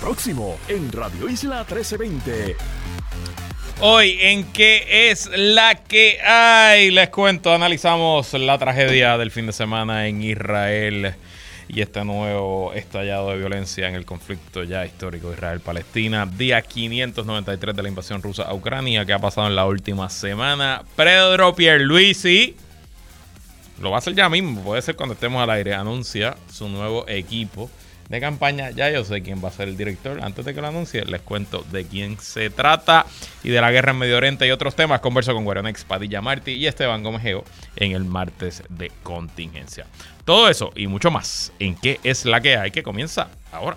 Próximo en Radio Isla 1320. Hoy en qué es la que hay, les cuento, analizamos la tragedia del fin de semana en Israel y este nuevo estallado de violencia en el conflicto ya histórico Israel-Palestina, día 593 de la invasión rusa a Ucrania que ha pasado en la última semana. Pedro Pierluisi lo va a hacer ya mismo, puede ser cuando estemos al aire, anuncia su nuevo equipo de campaña. Ya yo sé quién va a ser el director. Antes de que lo anuncie, les cuento de quién se trata y de la guerra en Medio Oriente y otros temas. Converso con Guaronex Padilla Martí y Esteban Gomejeo en el martes de contingencia. Todo eso y mucho más en qué es la que hay que comienza ahora.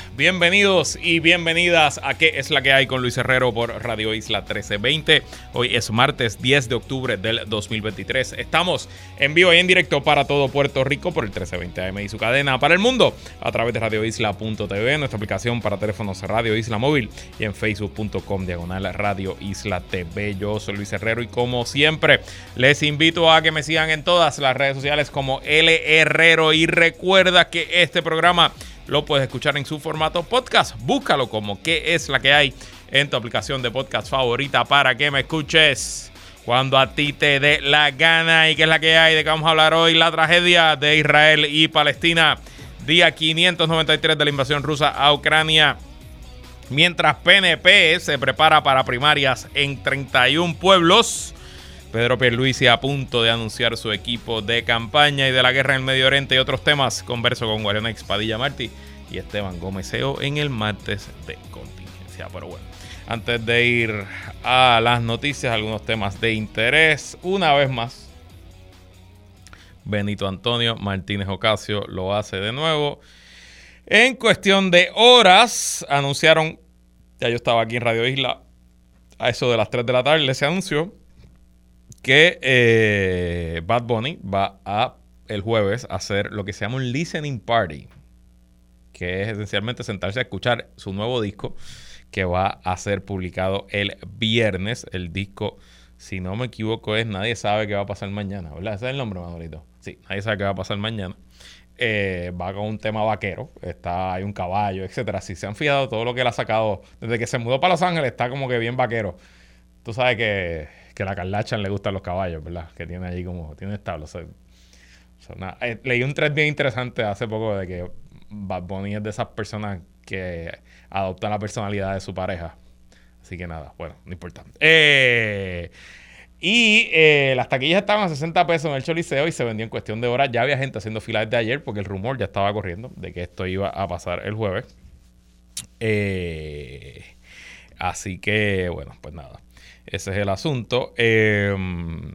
Bienvenidos y bienvenidas a ¿Qué es la que hay con Luis Herrero por Radio Isla 1320? Hoy es martes 10 de octubre del 2023. Estamos en vivo y en directo para todo Puerto Rico por el 1320 AM y su cadena para el mundo a través de radioisla.tv, nuestra aplicación para teléfonos Radio Isla Móvil y en facebook.com diagonal Radio Isla TV. Yo soy Luis Herrero y como siempre les invito a que me sigan en todas las redes sociales como L Herrero y recuerda que este programa lo puedes escuchar en su formato podcast. Búscalo como qué es la que hay en tu aplicación de podcast favorita para que me escuches cuando a ti te dé la gana y qué es la que hay de que vamos a hablar hoy, la tragedia de Israel y Palestina, día 593 de la invasión rusa a Ucrania. Mientras PNP se prepara para primarias en 31 pueblos. Pedro Pierluisi a punto de anunciar su equipo de campaña y de la guerra en el Medio Oriente y otros temas. Converso con Guariana Expadilla Martí y Esteban Gómez en el martes de contingencia. Pero bueno, antes de ir a las noticias, algunos temas de interés. Una vez más, Benito Antonio Martínez Ocasio lo hace de nuevo. En cuestión de horas, anunciaron, ya yo estaba aquí en Radio Isla, a eso de las 3 de la tarde, se anunció que eh, Bad Bunny va a el jueves a hacer lo que se llama un listening party, que es esencialmente sentarse a escuchar su nuevo disco que va a ser publicado el viernes. El disco, si no me equivoco, es Nadie sabe qué va a pasar mañana, ¿verdad? Ese es el nombre, Manolito. Sí, Nadie sabe qué va a pasar mañana. Eh, va con un tema vaquero, está, hay un caballo, etcétera. Si se han fijado, todo lo que él ha sacado desde que se mudó para Los Ángeles está como que bien vaquero. Tú sabes que que la Kardashian le gustan los caballos, ¿verdad? Que tiene allí como, tiene establos. Eh, leí un thread bien interesante hace poco de que Bad Bunny es de esas personas que adoptan la personalidad de su pareja. Así que nada, bueno, no importa. Eh, y eh, las taquillas estaban a 60 pesos en el Choliseo y se vendió en cuestión de horas. Ya había gente haciendo filas desde ayer porque el rumor ya estaba corriendo de que esto iba a pasar el jueves. así que, bueno, pues nada. Ese es el asunto. Em,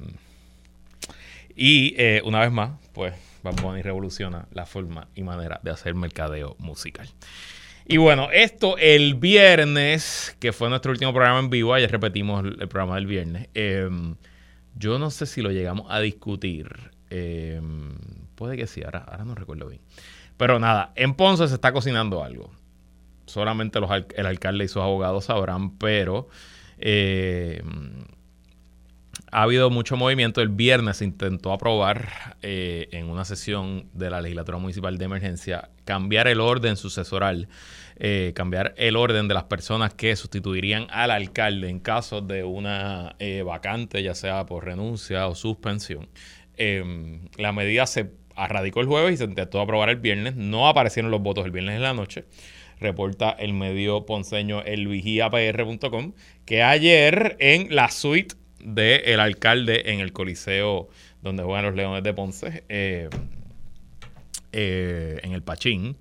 y eh, una vez más, pues Bad revoluciona la forma y manera de hacer mercadeo musical. Y bueno, esto el viernes, que fue nuestro último programa en vivo, ayer repetimos el programa del viernes. Em, yo no sé si lo llegamos a discutir. Em, puede que sí, ahora, ahora no recuerdo bien. Pero nada, en Ponce se está cocinando algo. Solamente los, el alcalde y sus abogados sabrán, pero eh, ha habido mucho movimiento. El viernes se intentó aprobar eh, en una sesión de la legislatura municipal de emergencia cambiar el orden sucesoral, eh, cambiar el orden de las personas que sustituirían al alcalde en caso de una vacante, ya sea por renuncia o suspensión. la medida se radicó el jueves y se intentó aprobar el viernes. No aparecieron los votos el viernes en la noche reporta el medio ponceño elvigiapr.com, que ayer en la suite del alcalde en el Coliseo donde juegan los Leones de Ponce, eh, eh, en el Pachín,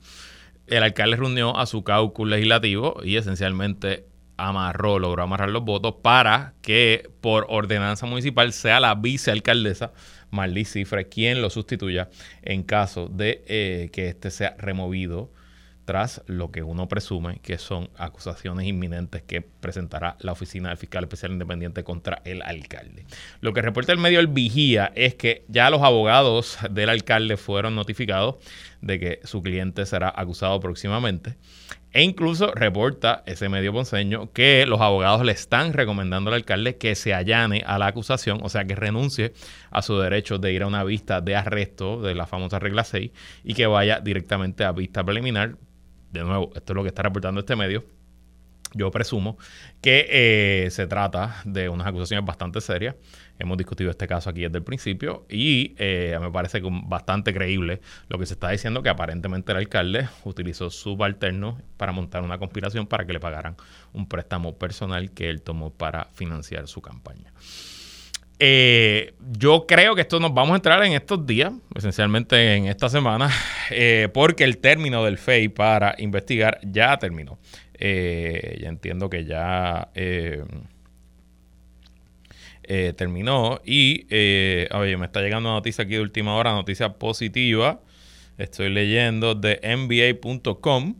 el alcalde reunió a su caucus legislativo y esencialmente amarró, logró amarrar los votos para que por ordenanza municipal sea la vicealcaldesa Marlí Cifre quien lo sustituya en caso de eh, que éste sea removido tras lo que uno presume que son acusaciones inminentes que presentará la oficina del fiscal especial independiente contra el alcalde. Lo que reporta el medio El Vigía es que ya los abogados del alcalde fueron notificados de que su cliente será acusado próximamente. E incluso reporta ese medio ponceño que los abogados le están recomendando al alcalde que se allane a la acusación, o sea, que renuncie a su derecho de ir a una vista de arresto de la famosa regla 6 y que vaya directamente a vista preliminar. De nuevo, esto es lo que está reportando este medio yo presumo que eh, se trata de unas acusaciones bastante serias. Hemos discutido este caso aquí desde el principio y eh, me parece bastante creíble lo que se está diciendo que aparentemente el alcalde utilizó subalterno para montar una conspiración para que le pagaran un préstamo personal que él tomó para financiar su campaña. Eh, yo creo que esto nos vamos a entrar en estos días, esencialmente en esta semana, porque el término del FEI para investigar ya terminó. Eh, ya entiendo que ya eh, eh, terminó. Y, oye, me está llegando una noticia aquí de última hora, noticia positiva. Estoy leyendo de NBA.com.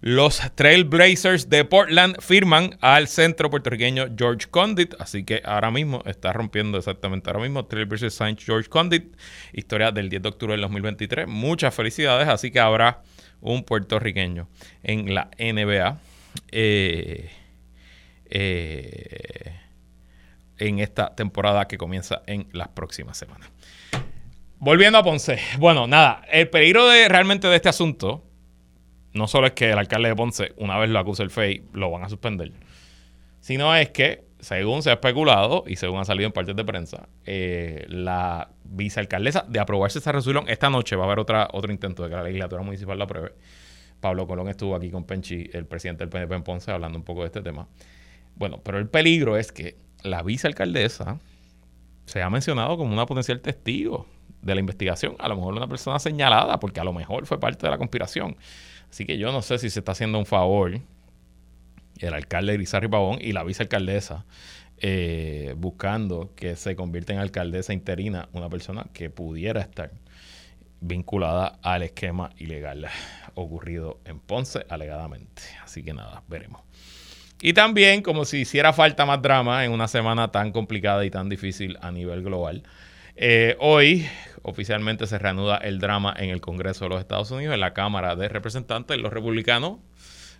Los Trailblazers de Portland firman al centro puertorriqueño George Condit. Así que ahora mismo está rompiendo exactamente ahora mismo. Trailblazers Saint George Condit. Historia del 10 de octubre del 2023. Muchas felicidades. Así que habrá un puertorriqueño en la NBA. Eh, eh, en esta temporada que comienza en las próximas semanas. Volviendo a Ponce. Bueno, nada, el peligro de realmente de este asunto no solo es que el alcalde de Ponce, una vez lo acuse el FEI, lo van a suspender, sino es que, según se ha especulado y según ha salido en partes de prensa, eh, la vicealcaldesa, de aprobarse esa resolución, esta noche va a haber otra, otro intento de que la legislatura municipal la apruebe Pablo Colón estuvo aquí con Penchi, el presidente del PNP en Ponce, hablando un poco de este tema. Bueno, pero el peligro es que la vicealcaldesa se ha mencionado como una potencial testigo de la investigación, a lo mejor una persona señalada, porque a lo mejor fue parte de la conspiración. Así que yo no sé si se está haciendo un favor el alcalde Grisarri Pavón y la vicealcaldesa eh, buscando que se convierta en alcaldesa interina una persona que pudiera estar vinculada al esquema ilegal ocurrido en Ponce alegadamente. Así que nada, veremos. Y también, como si hiciera falta más drama en una semana tan complicada y tan difícil a nivel global, eh, hoy oficialmente se reanuda el drama en el Congreso de los Estados Unidos, en la Cámara de Representantes. Los republicanos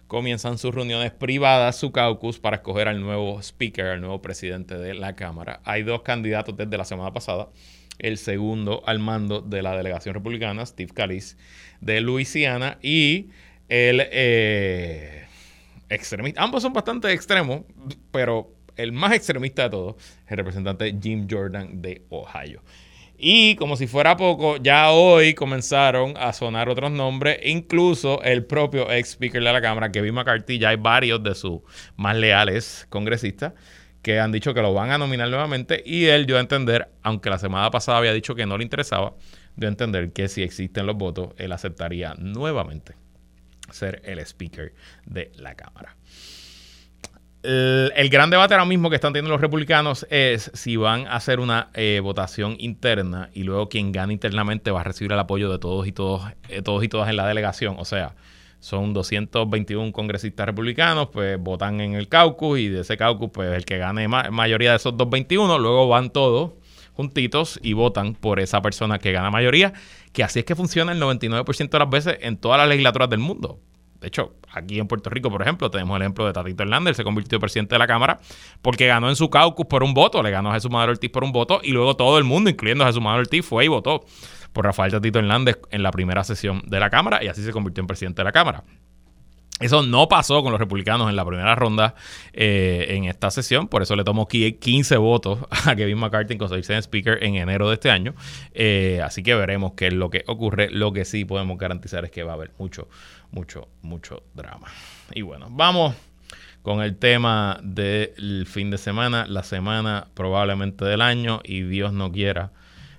comienzan sus reuniones privadas, su caucus, para escoger al nuevo speaker, al nuevo presidente de la Cámara. Hay dos candidatos desde la semana pasada el segundo al mando de la delegación republicana, Steve Callis, de Luisiana, y el eh, extremista. Ambos son bastante extremos, pero el más extremista de todos el representante Jim Jordan de Ohio. Y como si fuera poco, ya hoy comenzaron a sonar otros nombres, incluso el propio ex speaker de la Cámara, Kevin McCarthy, ya hay varios de sus más leales congresistas que han dicho que lo van a nominar nuevamente y él dio a entender, aunque la semana pasada había dicho que no le interesaba, dio a entender que si existen los votos, él aceptaría nuevamente ser el speaker de la Cámara. El, gran debate ahora mismo que están teniendo los republicanos es si van a hacer una eh, votación interna y luego quien gane internamente va a recibir el apoyo de todos y todos, eh, todos y todas en la delegación. O sea, son 221 congresistas republicanos, pues votan en el caucus y de ese caucus, pues el que gane mayoría de esos 221, luego van todos juntitos y votan por esa persona que gana mayoría, que así es que funciona el 99% de las veces en todas las legislaturas del mundo. De hecho, aquí en Puerto Rico, por ejemplo, tenemos el ejemplo de Tatito Hernández, se convirtió presidente de la Cámara porque ganó en su caucus por un voto, le ganó a Jesús Madero Ortiz por un voto y luego todo el mundo, incluyendo a Jesús Madero Ortiz, fue y votó por Rafael Tatito Hernández en la primera sesión de la Cámara y así se convirtió en presidente de la Cámara. Eso no pasó con los republicanos en la primera ronda eh, en esta sesión, por eso le tomó 15 votos a Kevin McCarthy en conseguirse en Speaker en enero de este año. Eh, así que veremos qué es lo que ocurre. Lo que sí podemos garantizar es que va a haber mucho, mucho, mucho drama. Y bueno, vamos con el tema del fin de semana, la semana probablemente del año y Dios no quiera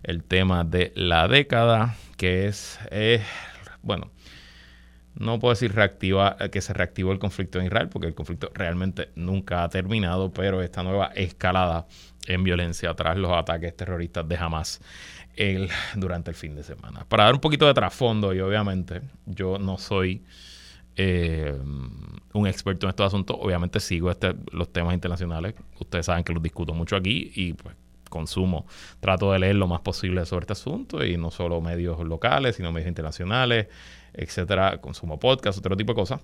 el tema de la década, que es, eh, bueno, no puedo decir reactiva, eh, que se reactivó el conflicto en Israel, porque el conflicto realmente nunca ha terminado, pero esta nueva escalada en violencia tras los ataques terroristas de Hamas el, durante el fin de semana. Para dar un poquito de trasfondo, y obviamente yo no soy eh, un experto en estos asuntos. Obviamente sigo este, los temas internacionales. Ustedes saben que los discuto mucho aquí y pues consumo. Trato de leer lo más posible sobre este asunto y no solo medios locales, sino medios internacionales, etcétera. Consumo podcast, otro tipo de cosas.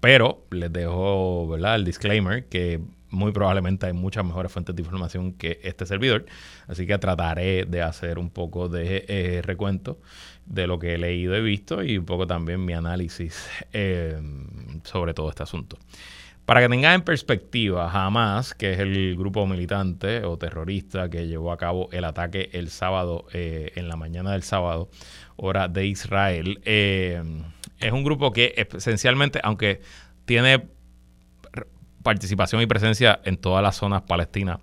Pero les dejo ¿verdad? el disclaimer que muy probablemente hay muchas mejores fuentes de información que este servidor. Así que trataré de hacer un poco de eh, recuento de lo que he leído y visto y un poco también mi análisis eh, sobre todo este asunto. Para que tengan en perspectiva, Hamas, que es el grupo militante o terrorista que llevó a cabo el ataque el sábado, eh, en la mañana del sábado, hora de Israel, es un grupo que esencialmente, aunque tiene participación y presencia en todas las zonas palestinas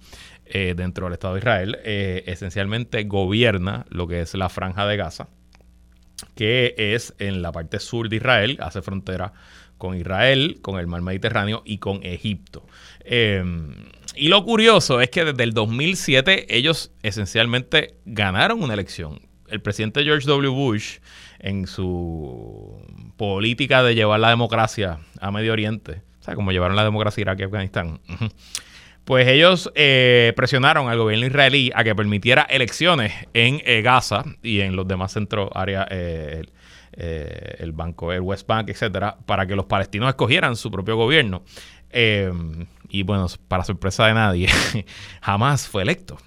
eh, dentro del Estado de Israel, eh, esencialmente gobierna lo que es la franja de Gaza, que es en la parte sur de Israel, hace frontera con Israel, con el mar Mediterráneo y con Egipto. Em, y lo curioso es que desde el 2007 ellos esencialmente ganaron una elección. El presidente George W. Bush, en su política de llevar la democracia a Medio Oriente, como llevaron la democracia Irak y Afganistán. Pues ellos eh, presionaron al gobierno israelí a que permitiera elecciones en eh, Gaza y en los demás centros, áreas, eh, el banco, el West Bank, etcétera, para que los palestinos escogieran su propio gobierno. y bueno, para sorpresa de nadie, jamás fue electo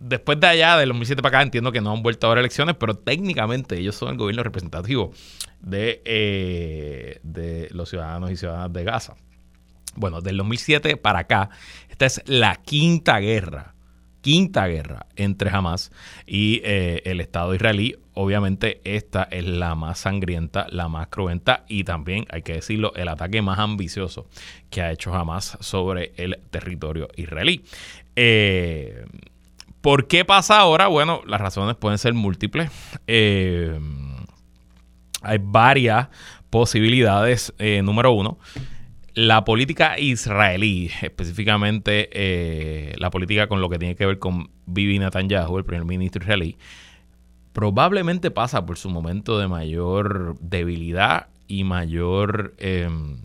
después de allá, del 2007 para acá, entiendo que no han vuelto a haber elecciones, pero técnicamente ellos son el gobierno representativo de, de los ciudadanos y ciudadanas de Gaza. Bueno, del 2007 para acá, esta es la quinta guerra, quinta guerra entre Hamas y eh, el Estado israelí. Obviamente esta es la más sangrienta, la más cruenta y también, hay que decirlo, el ataque más ambicioso que ha hecho Hamas sobre el territorio israelí. Eh, ¿Por qué pasa ahora? Bueno, las razones pueden ser múltiples. Eh, hay varias posibilidades. número uno, la política israelí, específicamente eh, la política con lo que tiene que ver con Bibi Netanyahu, el primer ministro israelí, probablemente pasa por su momento de mayor debilidad y mayor em,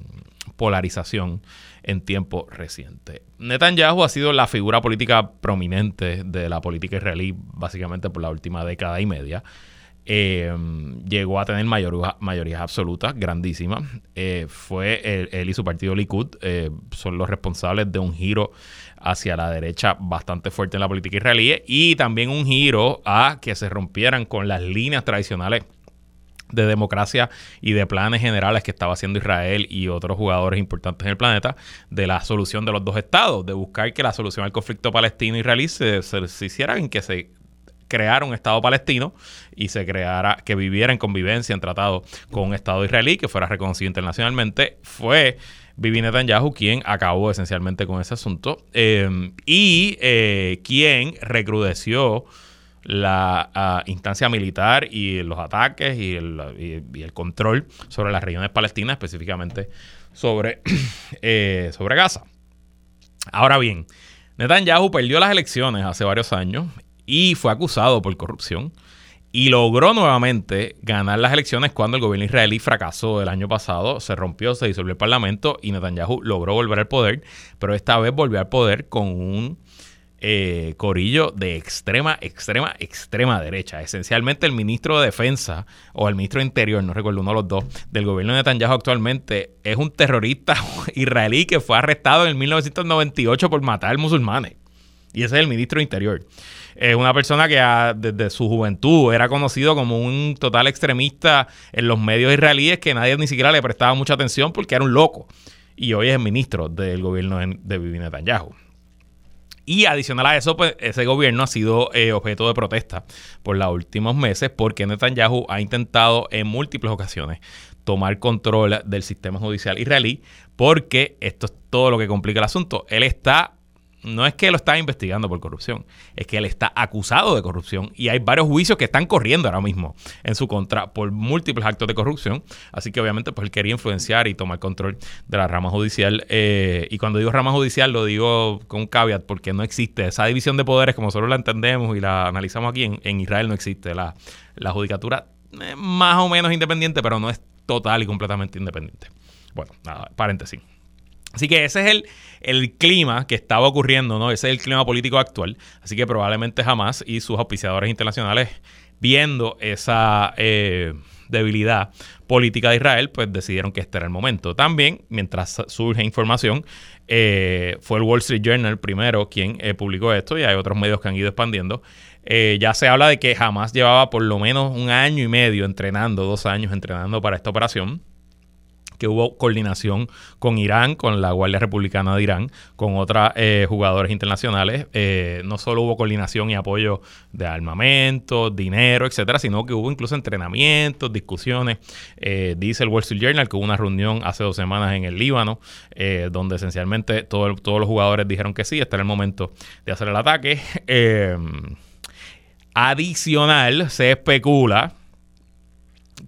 polarización en tiempo reciente. Netanyahu ha sido la figura política prominente de la política israelí básicamente por la última década y media. Eh, llegó a tener mayor, mayorías absolutas grandísimas. Eh, fue él, y su partido Likud eh, son los responsables de un giro hacia la derecha bastante fuerte en la política israelí y también un giro a que se rompieran con las líneas tradicionales de democracia y de planes generales que estaba haciendo Israel y otros jugadores importantes en el planeta de la solución de los dos estados, de buscar que la solución al conflicto palestino-israelí se, se, se hiciera en que se crear un Estado palestino y se creara, que viviera en convivencia, en tratado con un Estado israelí, que fuera reconocido internacionalmente, fue Bibi Netanyahu quien acabó esencialmente con ese asunto eh, y eh, quien recrudeció la ah, instancia militar y los ataques y el, control sobre las regiones palestinas, específicamente sobre, eh, sobre Gaza. Ahora bien, Netanyahu perdió las elecciones hace varios años y fue acusado por corrupción y logró nuevamente ganar las elecciones cuando el gobierno israelí fracasó el año pasado, se rompió, se disolvió el parlamento y Netanyahu logró volver al poder, pero esta vez volvió al poder con un eh, corillo de extrema, extrema, extrema derecha. Esencialmente el ministro de Defensa o el ministro de Interior, no recuerdo uno de los dos, del gobierno de Netanyahu actualmente es un terrorista israelí que fue arrestado en 1998 por matar musulmanes. Y ese es el ministro de Interior. Es una persona que desde su juventud era conocido como un total extremista en los medios israelíes que nadie ni siquiera le prestaba mucha atención porque era un loco. Y hoy es el ministro del gobierno de Bibi Netanyahu. Y adicional a eso, pues ese gobierno ha sido eh, objeto de protesta por los últimos meses porque Netanyahu ha intentado en múltiples ocasiones tomar control del sistema judicial israelí porque esto es todo lo que complica el asunto. Él está no es que lo está investigando por corrupción, es que él está acusado de corrupción y hay varios juicios que están corriendo ahora mismo en su contra por múltiples actos de corrupción. Así que obviamente pues él quería influenciar y tomar control de la rama judicial. Eh, y cuando digo rama judicial lo digo con caveat porque no existe esa división de poderes como solo la entendemos y la analizamos aquí. En, Israel no existe la, la judicatura más o menos independiente, pero no es total y completamente independiente. Bueno, nada, paréntesis. Así que ese es el, el, clima que estaba ocurriendo, ¿no? Ese es el clima político actual. Así que probablemente jamás y sus auspiciadores internacionales, viendo esa eh, debilidad política de Israel, pues decidieron que este era el momento. También, mientras surge información, eh, fue el Wall Street Journal primero quien eh, publicó esto y hay otros medios que han ido expandiendo. ya se habla de que jamás llevaba por lo menos un año y medio entrenando, dos años entrenando para esta operación que hubo coordinación con Irán, con la Guardia Republicana de Irán, con otros eh, jugadores internacionales. Eh, no solo hubo coordinación y apoyo de armamento, dinero, etcétera, sino que hubo incluso entrenamientos, discusiones. Eh, dice el Wall Street Journal que hubo una reunión hace dos semanas en el Líbano, donde esencialmente todos los jugadores dijeron que sí, este era el momento de hacer el ataque. adicional, se especula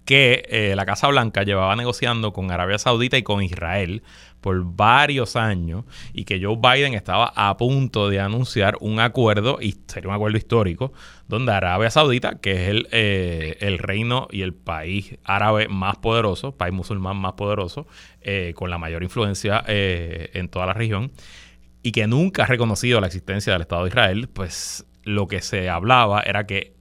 que eh, la Casa Blanca llevaba negociando con Arabia Saudita y con Israel por varios años y que Joe Biden estaba a punto de anunciar un acuerdo, y sería un acuerdo histórico, donde Arabia Saudita, que es el, eh, el reino y el país árabe más poderoso, país musulmán más poderoso, eh, con la mayor influencia en toda la región, y que nunca ha reconocido la existencia del Estado de Israel, pues lo que se hablaba era que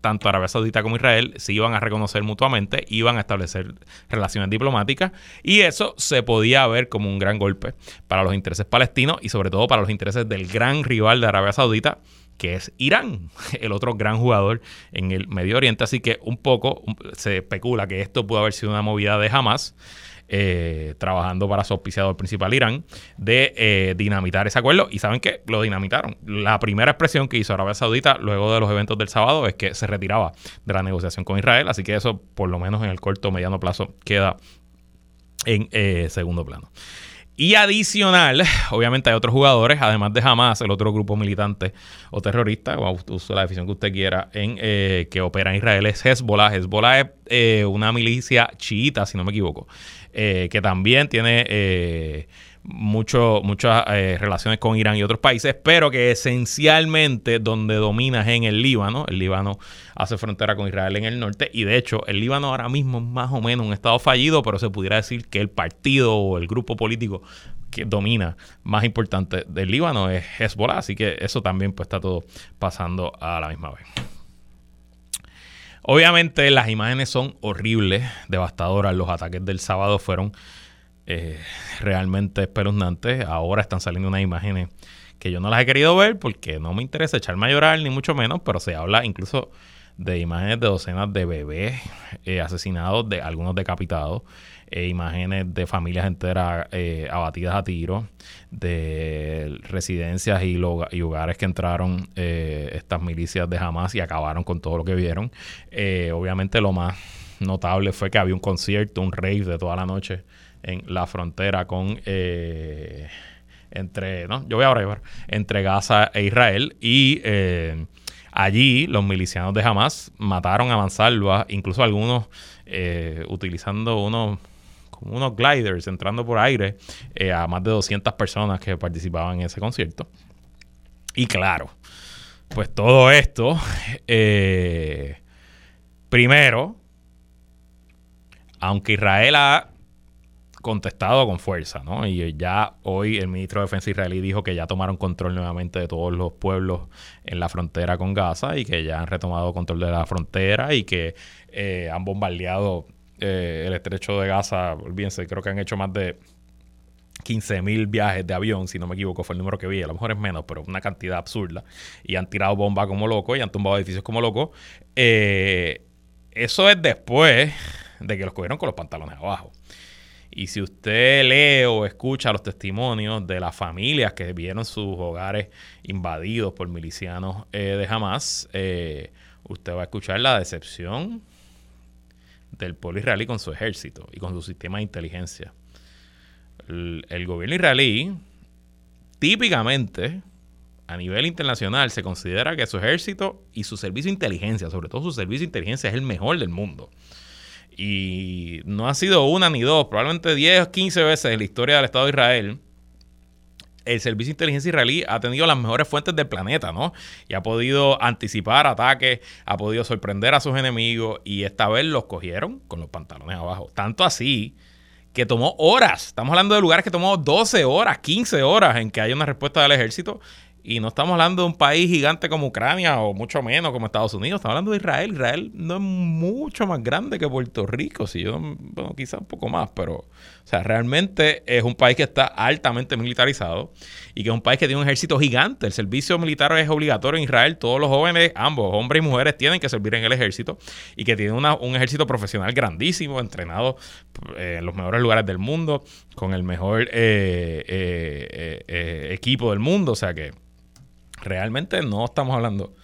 tanto Arabia Saudita como Israel se iban a reconocer mutuamente, iban a establecer relaciones diplomáticas y eso se podía ver como un gran golpe para los intereses palestinos y sobre todo para los intereses del gran rival de Arabia Saudita, que es Irán, el otro gran jugador en el Medio Oriente. Así que un poco se especula que esto pudo haber sido una movida de Hamas. Eh, trabajando para su auspiciador principal Irán, de eh, dinamitar ese acuerdo. Y saben que lo dinamitaron. La primera expresión que hizo Arabia Saudita luego de los eventos del sábado es que se retiraba de la negociación con Israel. Así que eso, por lo menos en el corto o mediano plazo, queda en eh, segundo plano. Y adicional, obviamente hay otros jugadores, además de Hamas, el otro grupo militante o terrorista, o use la definición que usted quiera, en que opera en Israel es Hezbollah. Hezbollah es una milicia chiita, si no me equivoco, eh, que también tiene eh, muchas eh, relaciones con Irán y otros países, pero que esencialmente donde domina es en el Líbano. El Líbano hace frontera con Israel en el norte y de hecho el Líbano ahora mismo es más o menos un estado fallido, pero se pudiera decir que el partido o el grupo político que domina más importante del Líbano es Hezbollah, así que eso también pues está todo pasando a la misma vez. Obviamente las imágenes son horribles, devastadoras. Los ataques del sábado fueron eh, realmente espeluznantes. Ahora están saliendo unas imágenes que yo no las he querido ver porque no me interesa echarme a llorar, ni mucho menos, pero se habla incluso de imágenes de docenas de bebés eh, asesinados, de algunos decapitados. Eh, imágenes de familias enteras eh, abatidas a tiro, de residencias y, y hogares que entraron eh, estas milicias de Hamas y acabaron con todo lo que vieron. obviamente lo más notable fue que había un concierto, un rave de toda la noche en la frontera con entre, no, yo voy a entre Gaza e Israel y allí los milicianos de Hamas mataron a mansalva, incluso algunos utilizando unos unos gliders entrando por aire eh, a más de 200 personas que participaban en ese concierto. Y claro, pues todo esto, eh, primero, aunque Israel ha contestado con fuerza, ¿no? Y ya hoy el ministro de Defensa israelí dijo que ya tomaron control nuevamente de todos los pueblos en la frontera con Gaza y que ya han retomado control de la frontera y que eh, han bombardeado eh, el estrecho de Gaza, olvídense, creo que han hecho más de 15 mil viajes de avión, si no me equivoco, fue el número que vi, a lo mejor es menos, pero una cantidad absurda. Y han tirado bombas como locos y han tumbado edificios como locos. Eh, eso es después de que los cogieron con los pantalones abajo. Y si usted lee o escucha los testimonios de las familias que vieron sus hogares invadidos por milicianos eh, de Hamas, usted va a escuchar la decepción del pueblo israelí con su ejército y con su sistema de inteligencia. El, gobierno israelí, típicamente, a nivel internacional, se considera que su ejército y su servicio de inteligencia, sobre todo su servicio de inteligencia, es el mejor del mundo. Y no ha sido una ni dos, probablemente 10 o 15 veces en la historia del Estado de Israel, el servicio de inteligencia israelí ha tenido las mejores fuentes del planeta, ¿no? Y ha podido anticipar ataques, ha podido sorprender a sus enemigos y esta vez los cogieron con los pantalones abajo. Tanto así que tomó horas. Estamos hablando de lugares que tomó 12 horas, 15 horas en que haya una respuesta del ejército y no estamos hablando de un país gigante como Ucrania o mucho menos como Estados Unidos. Estamos hablando de Israel. Israel no es mucho más grande que Puerto Rico. Si yo, bueno, quizá un poco más, pero, o sea, realmente es un país que está altamente militarizado y que es un país que tiene un ejército gigante. El servicio militar es obligatorio en Israel. Todos los jóvenes, ambos, hombres y mujeres, tienen que servir en el ejército y que tiene un ejército profesional grandísimo, entrenado eh, en los mejores lugares del mundo, con el mejor eh, eh, equipo del mundo. O sea que realmente no estamos hablando.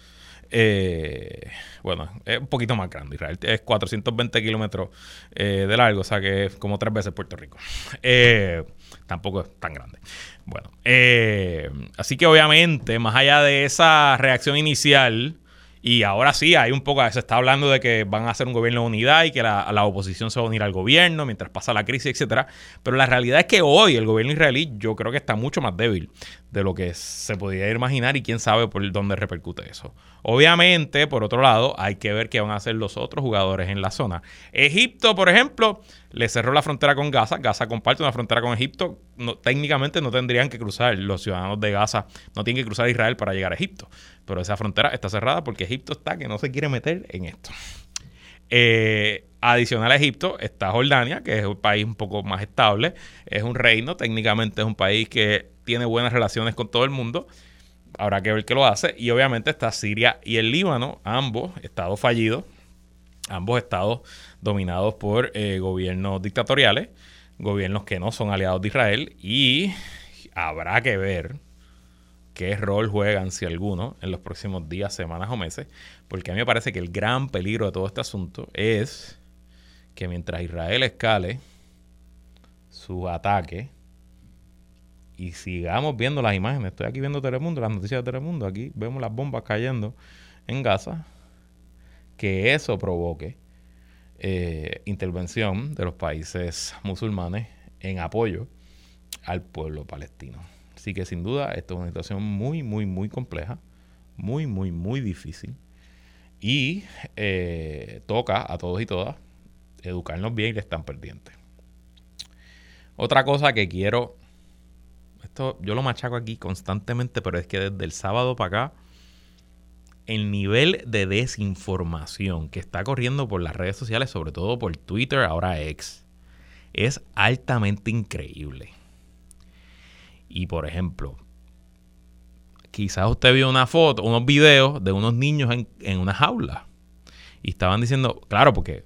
Eh, bueno, es un poquito más grande. Israel es 420 kilómetros eh, de largo, o sea que es como tres veces Puerto Rico. Eh, tampoco es tan grande. Bueno, así que obviamente, más allá de esa reacción inicial, y ahora sí, hay un poco, se está hablando de que van a hacer un gobierno de unidad y que la, la, oposición se va a unir al gobierno mientras pasa la crisis, etcétera. Pero la realidad es que hoy el gobierno israelí yo creo que está mucho más débil de lo que se podía imaginar y quién sabe por dónde repercute eso. Obviamente, por otro lado, hay que ver qué van a hacer los otros jugadores en la zona. Egipto, por ejemplo, le cerró la frontera con Gaza. Gaza comparte una frontera con Egipto. No, técnicamente no tendrían que cruzar, los ciudadanos de Gaza no tienen que cruzar Israel para llegar a Egipto. Pero esa frontera está cerrada porque Egipto está que no se quiere meter en esto. Eh, adicional a Egipto está Jordania, que es un país un poco más estable. Es un reino, técnicamente es un país que tiene buenas relaciones con todo el mundo. Habrá que ver qué lo hace. Y obviamente está Siria y el Líbano, ambos estados fallidos, ambos estados dominados por eh, gobiernos dictatoriales, gobiernos que no son aliados de Israel. Y habrá que ver qué rol juegan, si alguno, en los próximos días, semanas o meses. Porque a mí me parece que el gran peligro de todo este asunto es que mientras Israel escale su ataque y sigamos viendo las imágenes. Estoy aquí viendo Telemundo, las noticias de Telemundo. Aquí vemos las bombas cayendo en Gaza. Que eso provoque eh, intervención de los países musulmanes en apoyo al pueblo palestino. Así que sin duda esto es una situación muy, muy, muy compleja, muy, muy, muy difícil. Y eh, toca a todos y todas educarnos bien y están pendientes. Otra cosa que quiero esto yo lo machaco aquí constantemente, pero es que desde el sábado para acá, el nivel de desinformación que está corriendo por las redes sociales, sobre todo por Twitter, ahora X, es altamente increíble. Y por ejemplo, quizás usted vio una foto, unos videos de unos niños en, en una jaula. Y estaban diciendo, claro, porque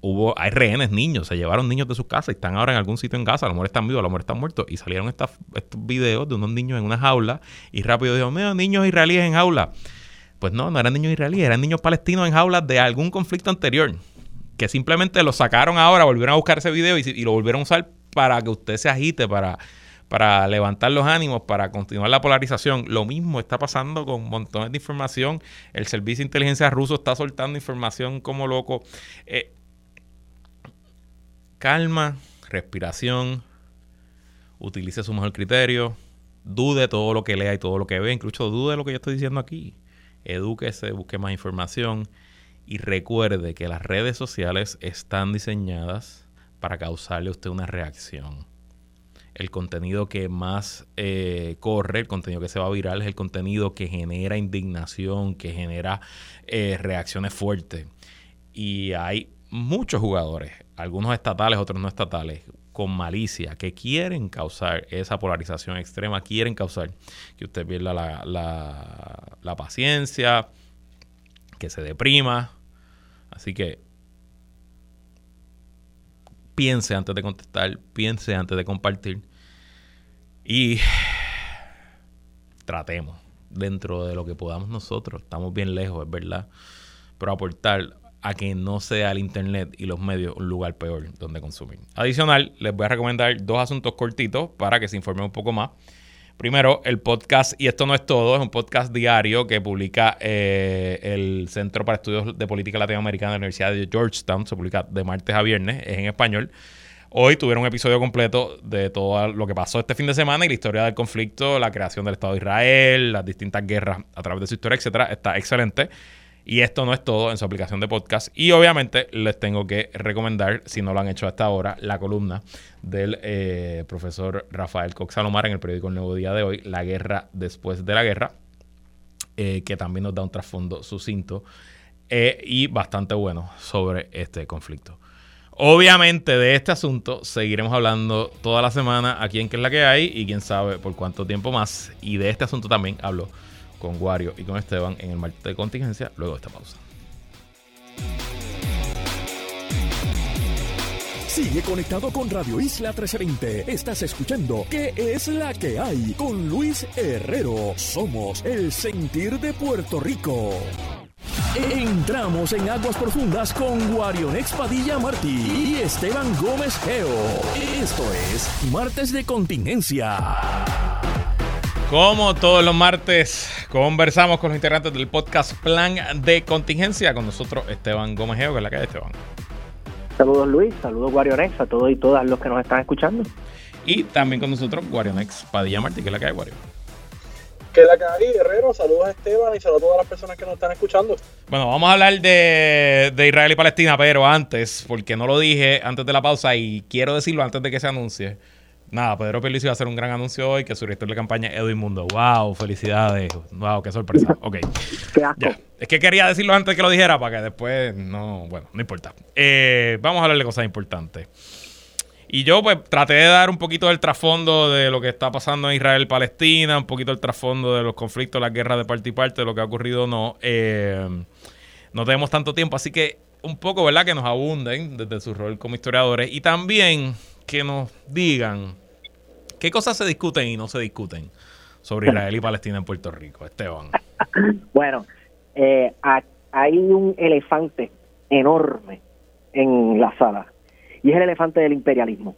hubo, hay rehenes niños, se llevaron niños de sus casas y están ahora en algún sitio en casa, a lo mejor están vivos, a lo mejor están muertos, y salieron estos videos de unos niños en una jaula, y rápido dijo, mira, niños israelíes en jaula. Pues no, no eran niños israelíes, eran niños palestinos en jaulas de algún conflicto anterior, que simplemente lo sacaron ahora, volvieron a buscar ese video y lo volvieron a usar para que usted se agite, para, para levantar los ánimos, para continuar la polarización. Lo mismo está pasando con montones de información. El servicio de inteligencia ruso está soltando información como loco. Eh, calma, respiración, utilice su mejor criterio, dude todo lo que lea y todo lo que ve, incluso dude lo que yo estoy diciendo aquí. Edúquese, busque más información y recuerde que las redes sociales están diseñadas para causarle a usted una reacción. El contenido que más eh, corre, el contenido que se va viral, es el contenido que genera indignación, que genera eh, reacciones fuertes. Y hay muchos jugadores, algunos estatales, otros no estatales, con malicia, que quieren causar esa polarización extrema, quieren causar que usted pierda la, la, paciencia, que se deprima. Así que piense antes de contestar, piense antes de compartir y tratemos dentro de lo que podamos nosotros. Estamos bien lejos, es verdad, pero aportar a que no sea el Internet y los medios un lugar peor donde consumir. Adicional, les voy a recomendar dos asuntos cortitos para que se informen un poco más. Primero, el podcast, y esto no es todo, es un podcast diario que publica eh, el Centro para Estudios de Política Latinoamericana de la Universidad de Georgetown. Se publica de martes a viernes, es en español. Hoy tuvieron un episodio completo de todo lo que pasó este fin de semana y la historia del conflicto, la creación del Estado de Israel, las distintas guerras a través de su historia, etcétera. Está excelente. Y esto no es todo en su aplicación de podcast. Y obviamente les tengo que recomendar, si no lo han hecho hasta ahora, la columna del eh, profesor Rafael Cox Salomar en el periódico Nuevo Día de hoy, La guerra después de la guerra, eh, que también nos da un trasfondo sucinto eh, y bastante bueno sobre este conflicto. Obviamente de este asunto seguiremos hablando toda la semana aquí en Que es la que hay y quién sabe por cuánto tiempo más. Y de este asunto también hablo con Wario y con Esteban en el martes de contingencia luego de esta pausa. Sigue conectado con Radio Isla 1320. Estás escuchando ¿Qué es la que hay? Con Luis Herrero. Somos el sentir de Puerto Rico. Entramos en aguas profundas con Guarionex Padilla Martí y Esteban Gómez Geo. Esto es Martes de Contingencia. Como todos los martes, conversamos con los integrantes del podcast Plan de Contingencia. Con nosotros Esteban Gómez Geo, que es la calle Esteban. Saludos Luis, saludos Guarionex a todos y todas los que nos están escuchando. Y también con nosotros Guarionex Padilla Martí, que es la calle Guario. Que la calle Guerrero, saludos a Esteban y saludos a todas las personas que nos están escuchando. Bueno, vamos a hablar de, de Israel y Palestina, pero antes, porque no lo dije antes de la pausa y quiero decirlo antes de que se anuncie Nada, Pedro Pelici va a hacer un gran anuncio hoy que su director de campaña es Edwin Mundo. ¡Wow! ¡Felicidades! ¡Wow! ¡Qué sorpresa! Ok. Ya. Es que quería decirlo antes que lo dijera para que después no. Bueno, no importa. Eh, vamos a hablar de cosas importantes. Y yo, pues, traté de dar un poquito del trasfondo de lo que está pasando en Israel-Palestina, un poquito del trasfondo de los conflictos, las guerras de parte y parte, de lo que ha ocurrido o no. Eh, no tenemos tanto tiempo, así que un poco, ¿verdad?, que nos abunden desde su rol como historiadores y también que nos digan qué cosas se discuten y no se discuten sobre Israel y Palestina en Puerto Rico, Esteban. bueno, eh, hay un elefante enorme en la sala y es el elefante del imperialismo.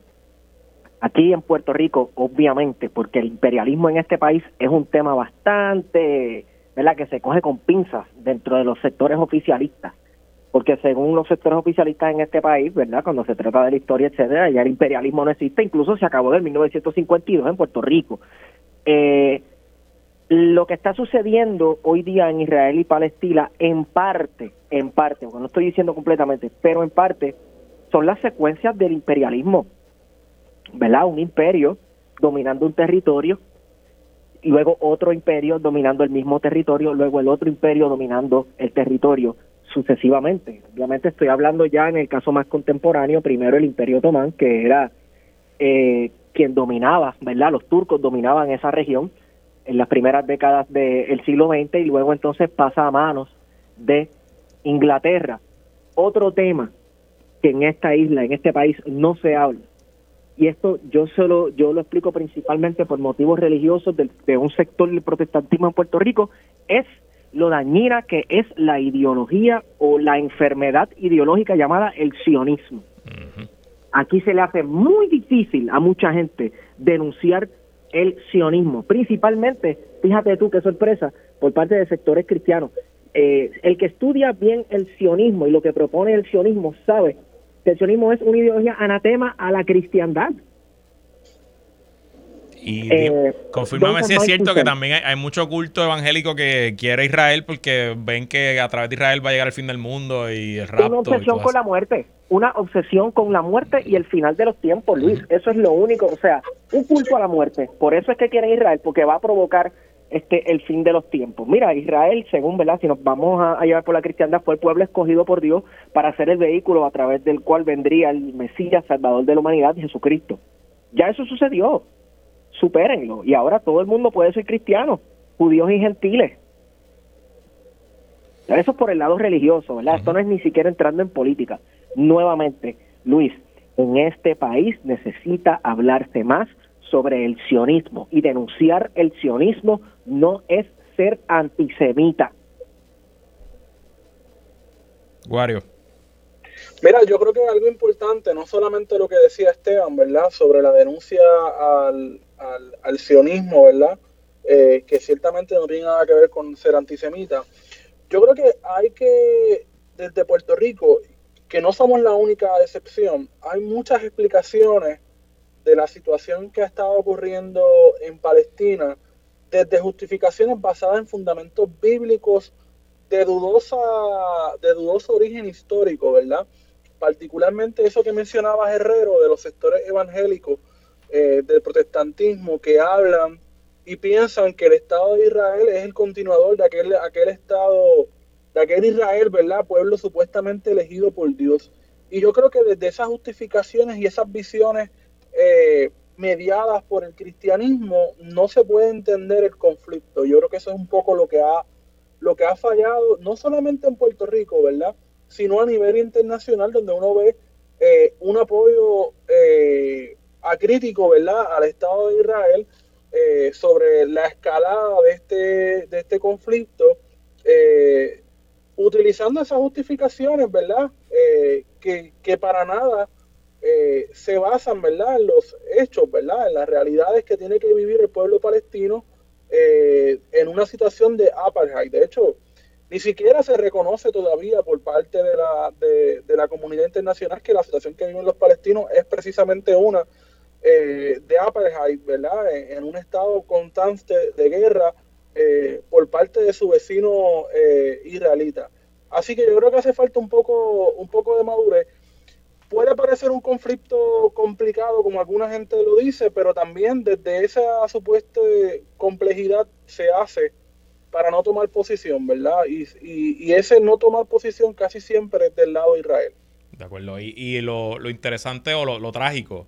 Aquí en Puerto Rico, obviamente, porque el imperialismo en este país es un tema bastante, ¿verdad?, que se coge con pinzas dentro de los sectores oficialistas porque según los sectores oficialistas en este país, ¿verdad? Cuando se trata de la historia, etcétera, ya el imperialismo no existe, incluso se acabó en 1952 en Puerto Rico. Eh, lo que está sucediendo hoy día en Israel y Palestina, en parte, en parte, aunque no estoy diciendo completamente, pero en parte, son las secuencias del imperialismo, ¿verdad? Un imperio dominando un territorio, luego otro imperio dominando el mismo territorio, luego el otro imperio dominando el territorio sucesivamente. Obviamente estoy hablando ya en el caso más contemporáneo, primero el Imperio Otomán, que era eh, quien dominaba, ¿verdad? Los turcos dominaban esa región en las primeras décadas del siglo XX y luego entonces pasa a manos de Inglaterra. Otro tema que en esta isla, en este país, no se habla. Y esto yo solo yo lo explico principalmente por motivos religiosos de, de un sector del protestantismo en Puerto Rico, es lo dañina que es la ideología o la enfermedad ideológica llamada el sionismo. Aquí se le hace muy difícil a mucha gente denunciar el sionismo, principalmente, fíjate tú qué sorpresa, por parte de sectores cristianos. Eh, el que estudia bien el sionismo y lo que propone el sionismo sabe el sionismo es una ideología anatema a la cristiandad. Y eh, confírmame si es cierto que también hay, mucho culto evangélico que quiere Israel porque ven que a través de Israel va a llegar el fin del mundo y el rapto. Una obsesión con la muerte, una obsesión con la muerte y el final de los tiempos, Luis. Eso es lo único, o sea, un culto a la muerte. Por eso es que quieren Israel, porque va a provocar este el fin de los tiempos. Mira, Israel, según, ¿verdad? Si nos vamos a, a, llevar por la cristiandad, fue el pueblo escogido por Dios para ser el vehículo a través del cual vendría el Mesías, Salvador de la humanidad, Jesucristo. Ya eso sucedió supérenlo. Y ahora todo el mundo puede ser cristiano, judíos y gentiles. Eso es por el lado religioso, ¿verdad? Esto no es ni siquiera entrando en política. Nuevamente, Luis, en este país necesita hablarse más sobre el sionismo y denunciar el sionismo no es ser antisemita. Wario. Mira, yo creo que algo importante, no solamente lo que decía Esteban, ¿verdad? Sobre la denuncia al, al, sionismo, ¿verdad? Eh, que ciertamente no tiene nada que ver con ser antisemita. Yo creo que hay que, desde Puerto Rico, que no somos la única excepción. Hay muchas explicaciones de la situación que ha estado ocurriendo en Palestina, desde justificaciones basadas en fundamentos bíblicos de dudosa, de dudoso origen histórico, ¿verdad? Particularmente eso que mencionaba Herrero de los sectores evangélicos eh, del protestantismo que hablan y piensan que el Estado de Israel es el continuador de aquel, aquel Estado, de aquel Israel, ¿verdad? Pueblo supuestamente elegido por Dios. Y yo creo que desde esas justificaciones y esas visiones eh, mediadas por el cristianismo no se puede entender el conflicto. Yo creo que eso es un poco lo que ha, lo que ha fallado, no solamente en Puerto Rico, ¿verdad? Sino a nivel internacional, donde uno ve eh, un apoyo eh, acrítico, ¿verdad?, al Estado de Israel sobre la escalada de este, de este conflicto, utilizando esas justificaciones, ¿verdad? Que, que, para nada se basan, ¿verdad? En los hechos, ¿verdad? En las realidades que tiene que vivir el pueblo palestino en una situación de apartheid. De hecho, ni siquiera se reconoce todavía por parte de la, comunidad internacional que la situación que viven los palestinos es precisamente una eh, de apartheid, ¿verdad? En, un estado constante de guerra eh, por parte de su vecino eh, israelita. Así que yo creo que hace falta un poco, un poco de madurez. Puede parecer un conflicto complicado, como alguna gente lo dice, pero también desde esa supuesta complejidad se hace para no tomar posición, ¿verdad? Y, y, ese no tomar posición casi siempre es del lado de Israel. De acuerdo. Y, y lo, lo, interesante o lo, lo trágico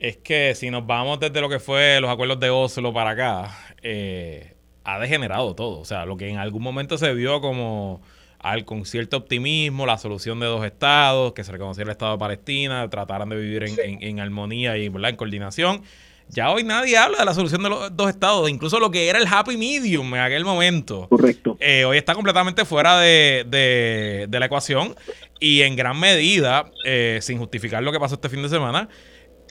es que si nos vamos desde lo que fue los acuerdos de Oslo para acá, eh, ha degenerado todo. O sea, lo que en algún momento se vio como al con cierto optimismo, la solución de dos estados, que se reconociera el Estado de Palestina, trataran de vivir en, armonía y en coordinación. Ya hoy nadie habla de la solución de los dos estados, incluso lo que era el happy medium en aquel momento. Correcto. Eh, hoy está completamente fuera de, de, la ecuación y en gran medida, eh, sin justificar lo que pasó este fin de semana,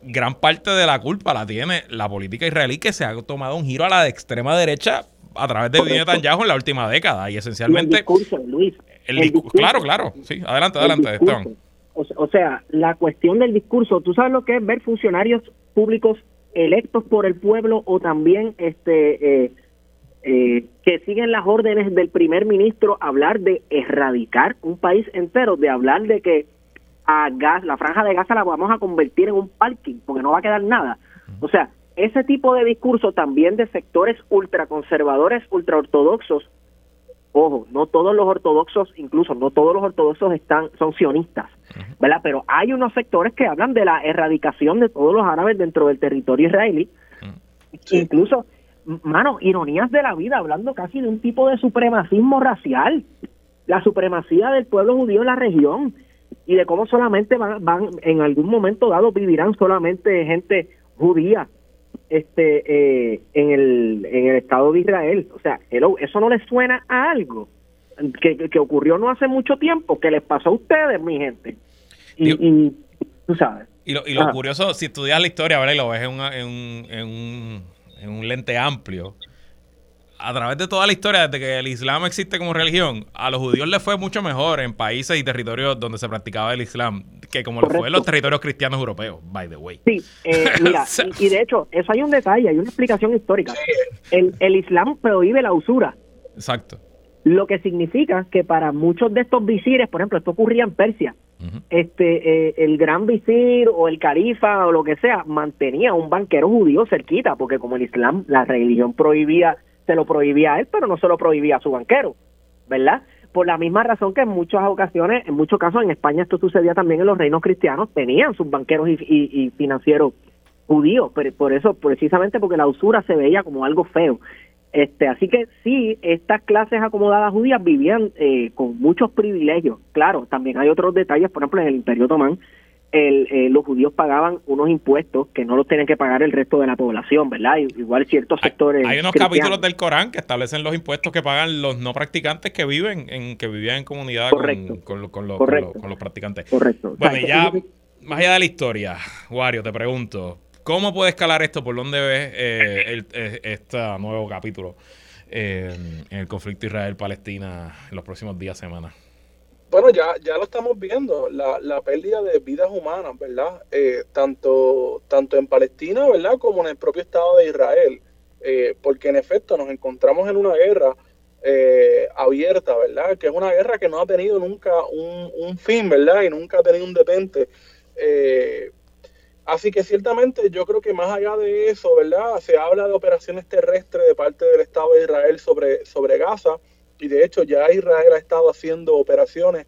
gran parte de la culpa la tiene la política israelí que se ha tomado un giro a la de extrema derecha a través de Benjamin Netanyahu en la última década y esencialmente... el discurso, Luis. claro, claro. Sí, adelante, adelante, Esteban. O, sea, la cuestión del discurso, ¿tú sabes lo que es ver funcionarios públicos electos por el pueblo o también este eh, eh, que siguen las órdenes del primer ministro hablar de erradicar un país entero, de hablar de que a gas, la franja de Gaza la vamos a convertir en un parking porque no va a quedar nada. O sea, ese tipo de discurso también de sectores ultraconservadores, ultraortodoxos, ojo, no todos los ortodoxos, incluso no todos los ortodoxos están son sionistas, ¿verdad? Pero hay unos sectores que hablan de la erradicación de todos los árabes dentro del territorio israelí. Incluso, mano, ironías de la vida, hablando casi de un tipo de supremacismo racial, la supremacía del pueblo judío en la región y de cómo solamente van, van en algún momento dado vivirán solamente gente judía este eh, en el en el estado de Israel. O sea eso no les suena a algo que, que, ocurrió no hace mucho tiempo que les pasó a ustedes mi gente. Y, tú sabes. y lo, y lo curioso si estudias la historia ¿verdad? y lo ves en, en, un, en, un, en un lente amplio a través de toda la historia, desde que el Islam existe como religión, a los judíos les fue mucho mejor en países y territorios donde se practicaba el Islam que como lo fue en los territorios cristianos europeos, by the way. Sí, eh, mira, y, de hecho, eso hay un detalle, hay una explicación histórica. El, el Islam prohíbe la usura. Exacto. Lo que significa que para muchos de estos visires, por ejemplo, esto ocurría en Persia, este eh, el gran visir o el califa o lo que sea mantenía un banquero judío cerquita, porque como el Islam, la religión prohibía se lo prohibía a él, pero no se lo prohibía a su banquero, ¿verdad? Por la misma razón que en muchas ocasiones, en muchos casos en España esto sucedía también en los reinos cristianos, tenían sus banqueros y, financieros judíos, pero por eso, precisamente porque la usura se veía como algo feo. Este, así que sí, estas clases acomodadas judías vivían eh, con muchos privilegios. Claro, también hay otros detalles, por ejemplo, en el Imperio Otomán el, eh, los judíos pagaban unos impuestos que no los tienen que pagar el resto de la población, ¿verdad? Igual ciertos sectores. Hay, unos capítulos del Corán que establecen los impuestos que pagan los no practicantes que viven en que vivían en comunidad con, con, los, practicantes. Correcto. Bueno, y ya más allá de la historia, Wario, te pregunto, ¿cómo puede escalar esto? ¿Por dónde ves eh, eh, este nuevo capítulo en el conflicto Israel-Palestina en los próximos días, semanas? Bueno, ya, ya lo estamos viendo, la, la pérdida de vidas humanas, ¿verdad? Eh, tanto, tanto en Palestina, ¿verdad? Como en el propio Estado de Israel. Eh, porque en efecto nos encontramos en una guerra eh, abierta, ¿verdad? Que es una guerra que no ha tenido nunca un, un fin, ¿verdad? Y nunca ha tenido un detente. así que ciertamente yo creo que más allá de eso, ¿verdad? Se habla de operaciones terrestres de parte del Estado de Israel sobre, sobre Gaza y de hecho ya Israel ha estado haciendo operaciones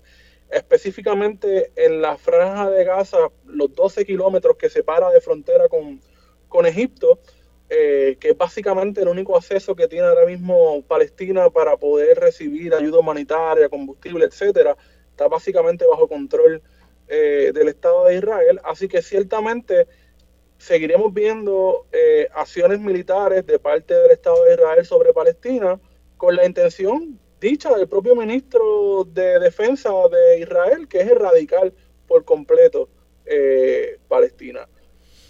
específicamente en la franja de Gaza, los 12 kilómetros que separa de frontera con, con Egipto, eh, que es básicamente el único acceso que tiene ahora mismo Palestina para poder recibir ayuda humanitaria, combustible, etcétera, está básicamente bajo control eh, del Estado de Israel. Así que ciertamente seguiremos viendo eh, acciones militares de parte del Estado de Israel sobre Palestina con la intención dicha del propio ministro de Defensa de Israel, que es erradicar por completo eh, Palestina.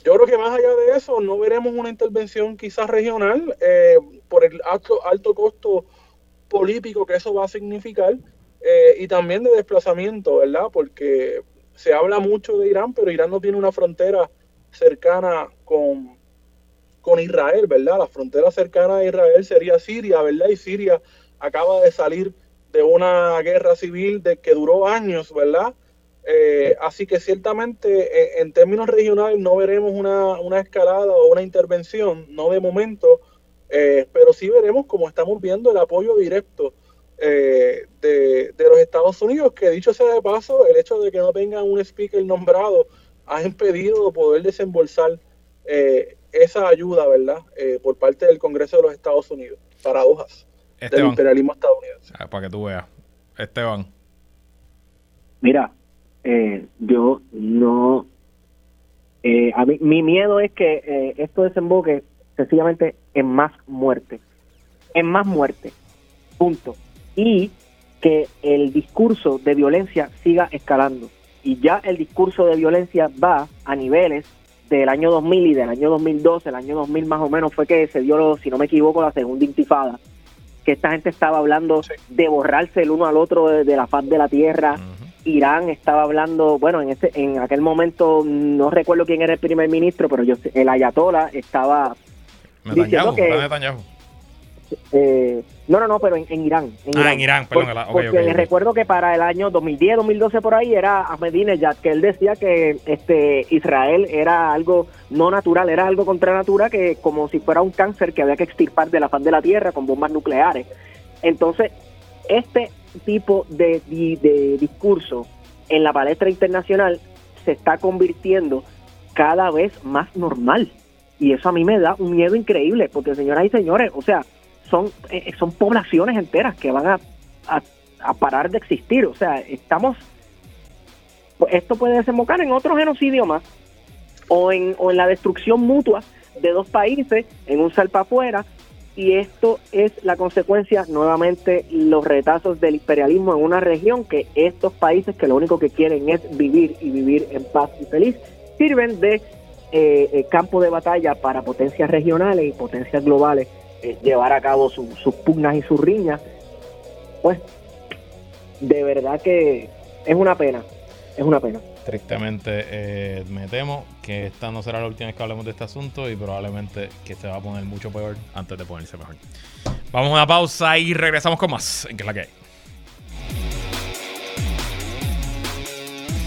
Yo creo que más allá de eso no veremos una intervención quizás regional eh, por el alto, alto costo político que eso va a significar eh, y también de desplazamiento, ¿verdad? Porque se habla mucho de Irán, pero Irán no tiene una frontera cercana con, con Israel, ¿verdad? La frontera cercana a Israel sería Siria, ¿verdad? Y Siria acaba de salir de una guerra civil de que duró años, ¿verdad? Eh, así que ciertamente eh, en términos regionales no veremos una, escalada o una intervención, no de momento, eh, pero sí veremos, como estamos viendo, el apoyo directo de, de, los Estados Unidos, que dicho sea de paso, el hecho de que no tengan un speaker nombrado ha impedido poder desembolsar esa ayuda, ¿verdad? por parte del Congreso de los Estados Unidos. Paradojas. Esteban. del imperialismo estadounidense. Ah, para que tú veas. Esteban. Mira, eh, yo no... Eh, a mí, mi miedo es que eh, esto desemboque sencillamente en más muerte. En más muerte. Punto. Y que el discurso de violencia siga escalando. Y ya el discurso de violencia va a niveles del año 2000 y del año 2012, el año 2000 más o menos fue que se dio, si no me equivoco, la segunda intifada. Que esta gente estaba hablando de borrarse el uno al otro de, la faz de la tierra. Irán estaba hablando, bueno, en ese, en aquel momento no recuerdo quién era el primer ministro, pero yo el ayatola estaba diciendo que eh, no, no, no, pero en, Irán, ah, en Irán, perdón. porque recuerdo que para el año 2010, 2012 por ahí era Ahmadinejad, que él decía que este Israel era algo no natural, era algo contra natura, que como si fuera un cáncer que había que extirpar de la faz de la Tierra con bombas nucleares. Entonces, este tipo de, de discurso en la palestra internacional se está convirtiendo cada vez más normal. Y eso a mí me da un miedo increíble, porque señoras y señores, o sea, son, eh, son poblaciones enteras que van a, a, parar de existir. O sea, estamos... Pues, esto puede desembocar en otro genocidio más o en, o en la destrucción mutua de dos países en un salpa afuera y esto es la consecuencia nuevamente los retazos del imperialismo en una región que estos países que lo único que quieren es vivir y vivir en paz y feliz sirven de eh, eh, campo de batalla para potencias regionales y potencias globales eh, llevar a cabo sus pugnas y sus riñas, pues de verdad que es una pena, es una pena. Tristemente eh, me temo que esta no será la última vez que hablemos de este asunto y probablemente que se va a poner mucho peor antes de ponerse mejor. Vamos a una pausa y regresamos con más en que es la que hay.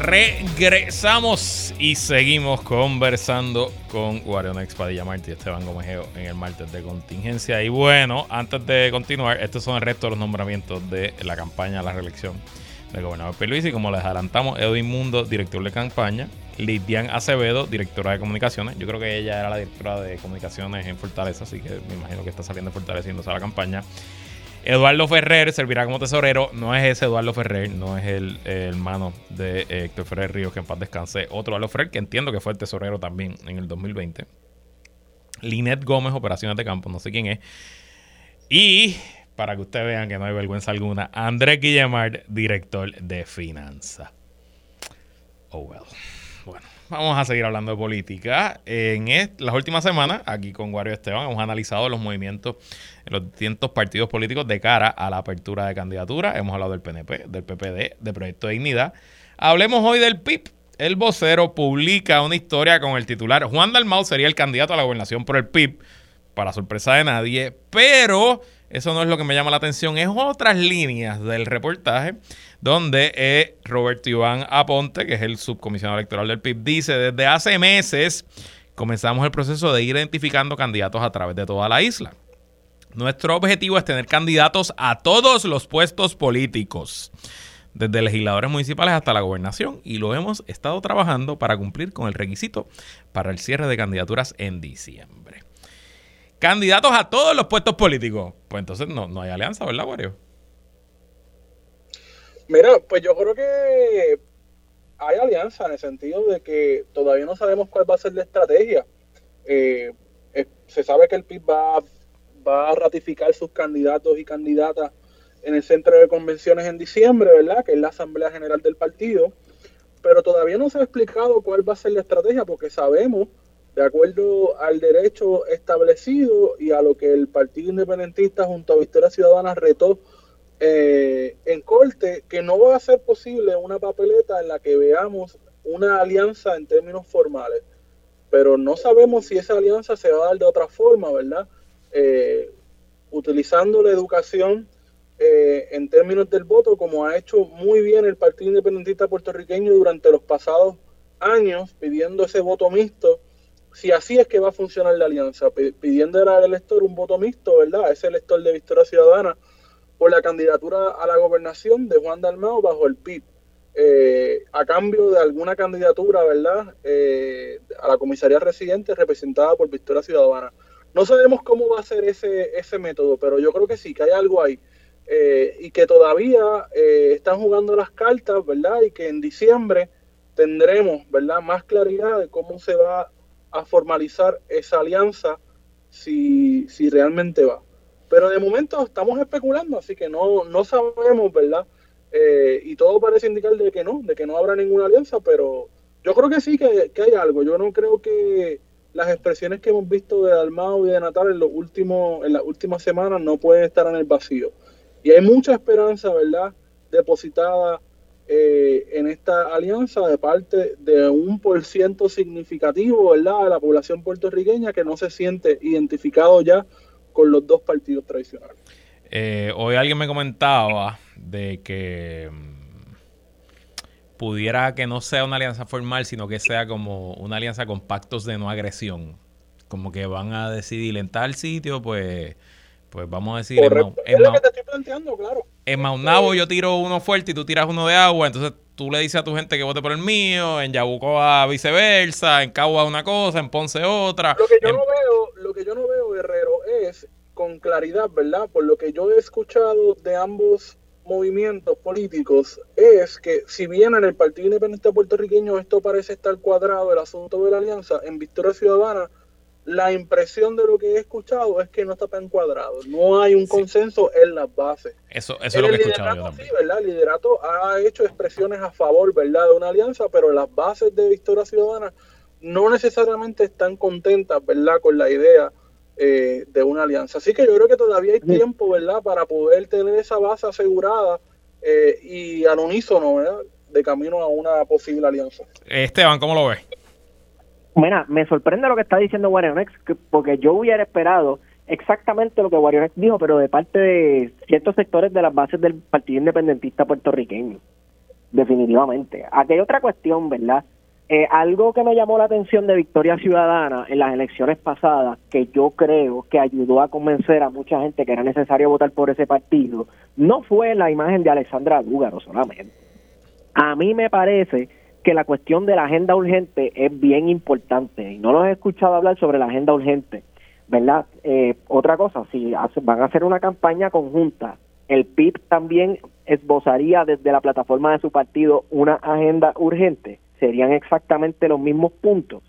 Regresamos y seguimos conversando con Guarionex Padilla Martí y Esteban Gomejeo en el martes de contingencia. Y bueno, antes de continuar, estos son el resto de los nombramientos de la campaña a la reelección del gobernador y Como les adelantamos, Edwin Mundo, director de campaña. Lidian Acevedo, directora de comunicaciones. Yo creo que ella era la directora de comunicaciones en Fortaleza, así que me imagino que está saliendo fortaleciéndose a la campaña. Eduardo Ferrer servirá como tesorero. No es ese Eduardo Ferrer, no es el, hermano de eh, Héctor Ferrer Ríos, que en paz descanse. Otro Eduardo Ferrer, que entiendo que fue el tesorero también en el 2020. Linet Gómez, Operaciones de Campo, no sé quién es. Y para que ustedes vean que no hay vergüenza alguna, Andrés Guillemard, director de finanzas. Oh, well. Bueno, vamos a seguir hablando de política. En las últimas semanas, aquí con Wario Esteban, hemos analizado los movimientos en los distintos partidos políticos de cara a la apertura de candidatura. Hemos hablado del PNP, del PPD, del Proyecto de Dignidad. Hablemos hoy del PIB. El vocero publica una historia con el titular Juan Dalmau sería el candidato a la gobernación por el PIB, para sorpresa de nadie, pero eso no es lo que me llama la atención, es otras líneas del reportaje donde eh, Roberto Iván Aponte, que es el subcomisionado electoral del PIB, dice, desde hace meses comenzamos el proceso de ir identificando candidatos a través de toda la isla. Nuestro objetivo es tener candidatos a todos los puestos políticos, desde legisladores municipales hasta la gobernación, y lo hemos estado trabajando para cumplir con el requisito para el cierre de candidaturas en diciembre. Candidatos a todos los puestos políticos. Pues entonces no, no hay alianza, ¿verdad, Wario? Mira, pues yo creo que hay alianza en el sentido de que todavía no sabemos cuál va a ser la estrategia. Eh, se sabe que el PIB va, va a ratificar sus candidatos y candidatas en el centro de convenciones en diciembre, ¿verdad? Que es la Asamblea General del partido. Pero todavía no se ha explicado cuál va a ser la estrategia porque sabemos, de acuerdo al derecho establecido y a lo que el Partido Independentista junto a Victoria Ciudadana retó eh, en corte que no va a ser posible una papeleta en la que veamos una alianza en términos formales. Pero no sabemos si esa alianza se va a dar de otra forma, ¿verdad? Eh, utilizando la educación eh, en términos del voto, como ha hecho muy bien el Partido Independentista puertorriqueño durante los pasados años, pidiendo ese voto mixto. Si así es que va a funcionar la alianza, pidiendo al elector un voto mixto, ¿verdad? Ese elector de Victoria Ciudadana por la candidatura a la gobernación de Juan Dalmao bajo el PIB. Eh, a cambio de alguna candidatura, ¿verdad? Eh, a la comisaría residente representada por Victoria Ciudadana. No sabemos cómo va a ser ese, ese método, pero yo creo que sí, que hay algo ahí. Eh, y que todavía están jugando las cartas, ¿verdad? Y que en diciembre tendremos, ¿verdad? Más claridad de cómo se va a formalizar esa alianza si, si realmente va. Pero de momento estamos especulando, así que no, no sabemos, ¿verdad? Eh, y todo parece indicar de que no, de que no habrá ninguna alianza, pero yo creo que sí que, hay algo. Yo no creo que las expresiones que hemos visto de Almao y de Natal en, los últimos, en las últimas semanas no pueden estar en el vacío. Y hay mucha esperanza, ¿verdad?, depositada eh, en esta alianza de parte de un por ciento significativo, ¿verdad?, de la población puertorriqueña que no se siente identificado ya con los dos partidos tradicionales. Eh, hoy alguien me comentaba de que mm, pudiera que no sea una alianza formal, sino que sea como una alianza con pactos de no agresión. Como que van a decidir en tal sitio, pues, pues vamos a decir... En, es lo que te estoy planteando, claro. En Maunabo yo tiro uno fuerte y tú tiras uno de agua, entonces tú le dices a tu gente que vote por el mío, en Yabucoa viceversa, en Cagua una cosa, en Ponce otra. Lo que yo no veo, lo que yo no veo, Guerrero, es con claridad, ¿verdad? Por lo que yo he escuchado de ambos movimientos políticos, es que si bien en el Partido Independiente puertorriqueño esto parece estar cuadrado, el asunto de la alianza, en Victoria Ciudadana la impresión de lo que he escuchado es que no está tan cuadrado. No hay un consenso en las bases. Eso, eso es lo que he escuchado yo también. Sí, ¿verdad? El liderato ha hecho expresiones a favor, ¿verdad?, de una alianza, pero las bases de Victoria Ciudadana no necesariamente están contentas, ¿verdad?, con la idea eh, de una alianza. Así que yo creo que todavía hay tiempo, ¿verdad?, para poder tener esa base asegurada eh, y al unísono, ¿verdad?, de camino a una posible alianza. Esteban, ¿cómo lo ves? Mira, me sorprende lo que está diciendo Warionex, porque yo hubiera esperado exactamente lo que Warionex dijo, pero de parte de ciertos sectores de las bases del Partido Independentista puertorriqueño. Definitivamente. Aquí hay otra cuestión, ¿verdad? Eh, algo que me llamó la atención de Victoria Ciudadana en las elecciones pasadas, que yo creo que ayudó a convencer a mucha gente que era necesario votar por ese partido, no fue la imagen de Alexandra Lúgaro solamente. A mí me parece que la cuestión de la agenda urgente es bien importante y no los he escuchado hablar sobre la agenda urgente, ¿verdad? Eh, otra cosa, si van a hacer una campaña conjunta, el PIB también esbozaría desde la plataforma de su partido una agenda urgente, serían exactamente los mismos puntos,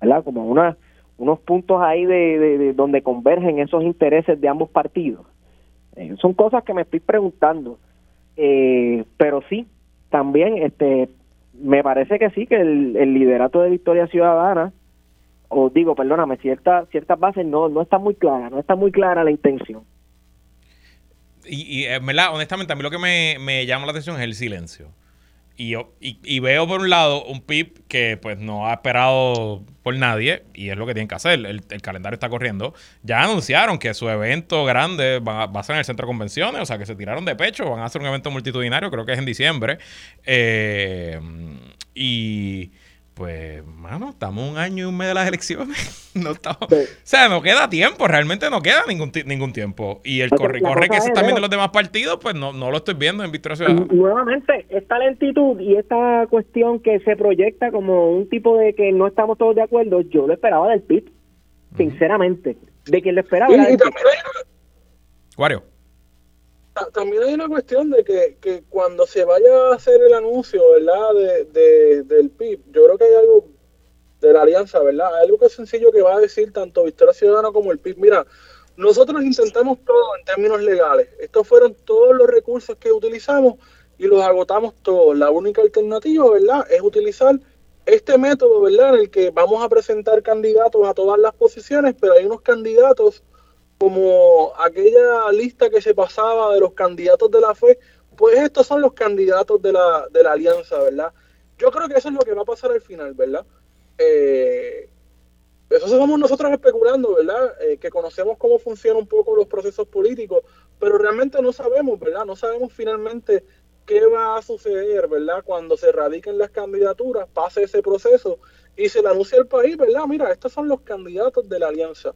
¿verdad? Como una unos puntos ahí de, donde convergen esos intereses de ambos partidos. Eh, son cosas que me estoy preguntando. Eh, pero sí, también este me parece que sí, que el, liderato de Victoria Ciudadana, o digo, perdóname, cierta, ciertas bases no, no está muy clara, no está muy clara la intención. Y, y eh, honestamente, a mí lo que me, me llama la atención es el silencio. Y, y, veo por un lado un PIB que pues no ha esperado por nadie y es lo que tienen que hacer. El, calendario está corriendo. Ya anunciaron que su evento grande va, a ser en el centro de convenciones, o sea que se tiraron de pecho, van a hacer un evento multitudinario, creo que es en diciembre. Eh, y pues, mano, estamos un año y un mes de las elecciones. no estamos, O sea, no queda tiempo, realmente no queda ningún, ningún tiempo. Y el corre-corre que se está viendo los demás partidos, pues no, no lo estoy viendo en Victoria Ciudadana. Nuevamente, esta lentitud y esta cuestión que se proyecta como un tipo de que no estamos todos de acuerdo, yo lo esperaba del PIB, sinceramente. De quien lo esperaba. Era Wario también hay una cuestión de que, que, cuando se vaya a hacer el anuncio, ¿verdad? De, del PIB, yo creo que hay algo de la alianza, ¿verdad? Hay algo que sencillo que va a decir tanto Victoria Ciudadana como el PIB. Mira, nosotros intentamos todo en términos legales. Estos fueron todos los recursos que utilizamos y los agotamos todos. La única alternativa, ¿verdad? Es utilizar este método, ¿verdad? En el que vamos a presentar candidatos a todas las posiciones, pero hay unos candidatos como aquella lista que se pasaba de los candidatos de la fe, pues estos son los candidatos de la, de la alianza, ¿verdad? Yo creo que eso es lo que va a pasar al final, ¿verdad? Eh, eso somos nosotros especulando, ¿verdad? Eh, que conocemos cómo funcionan un poco los procesos políticos, pero realmente no sabemos, ¿verdad? No sabemos finalmente qué va a suceder, ¿verdad? Cuando se radiquen las candidaturas, pase ese proceso y se le anuncia al país, ¿verdad? Mira, estos son los candidatos de la alianza.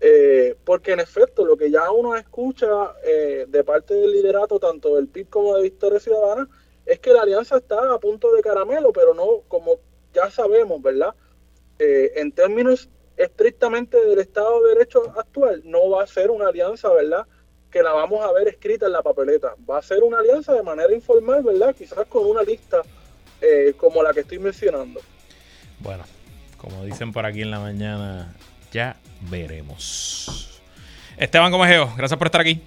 Eh, porque en efecto, lo que ya uno escucha eh, de parte del liderato, tanto del PIB como de Victoria Ciudadana, es que la alianza está a punto de caramelo, pero no, como ya sabemos, ¿verdad? Eh, en términos estrictamente del Estado de Derecho actual, no va a ser una alianza, ¿verdad? Que la vamos a ver escrita en la papeleta. Va a ser una alianza de manera informal, ¿verdad? Quizás con una lista como la que estoy mencionando. Bueno, como dicen por aquí en la mañana, ya veremos. Esteban Gomejeo, gracias por estar aquí.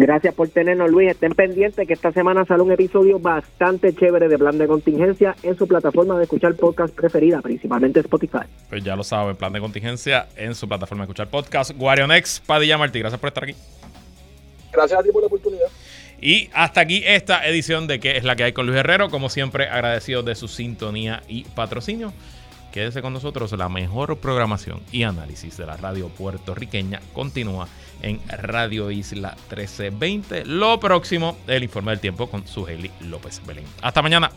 Gracias por tenernos, Luis. Estén pendientes que esta semana sale un episodio bastante chévere de Plan de Contingencia en su plataforma de escuchar podcast preferida, principalmente Spotify. Pues ya lo saben, Plan de Contingencia en su plataforma de escuchar podcast. Guarionex, Padilla Martí, gracias por estar aquí. Gracias a ti por la oportunidad. Y hasta aquí esta edición de ¿Qué es la que hay con Luis Herrero? Como siempre, agradecido de su sintonía y patrocinio. Quédese con nosotros, la mejor programación y análisis de la radio puertorriqueña continúa en Radio Isla 1320. Lo próximo, el informe del tiempo con Sugeli López Belén. Hasta mañana.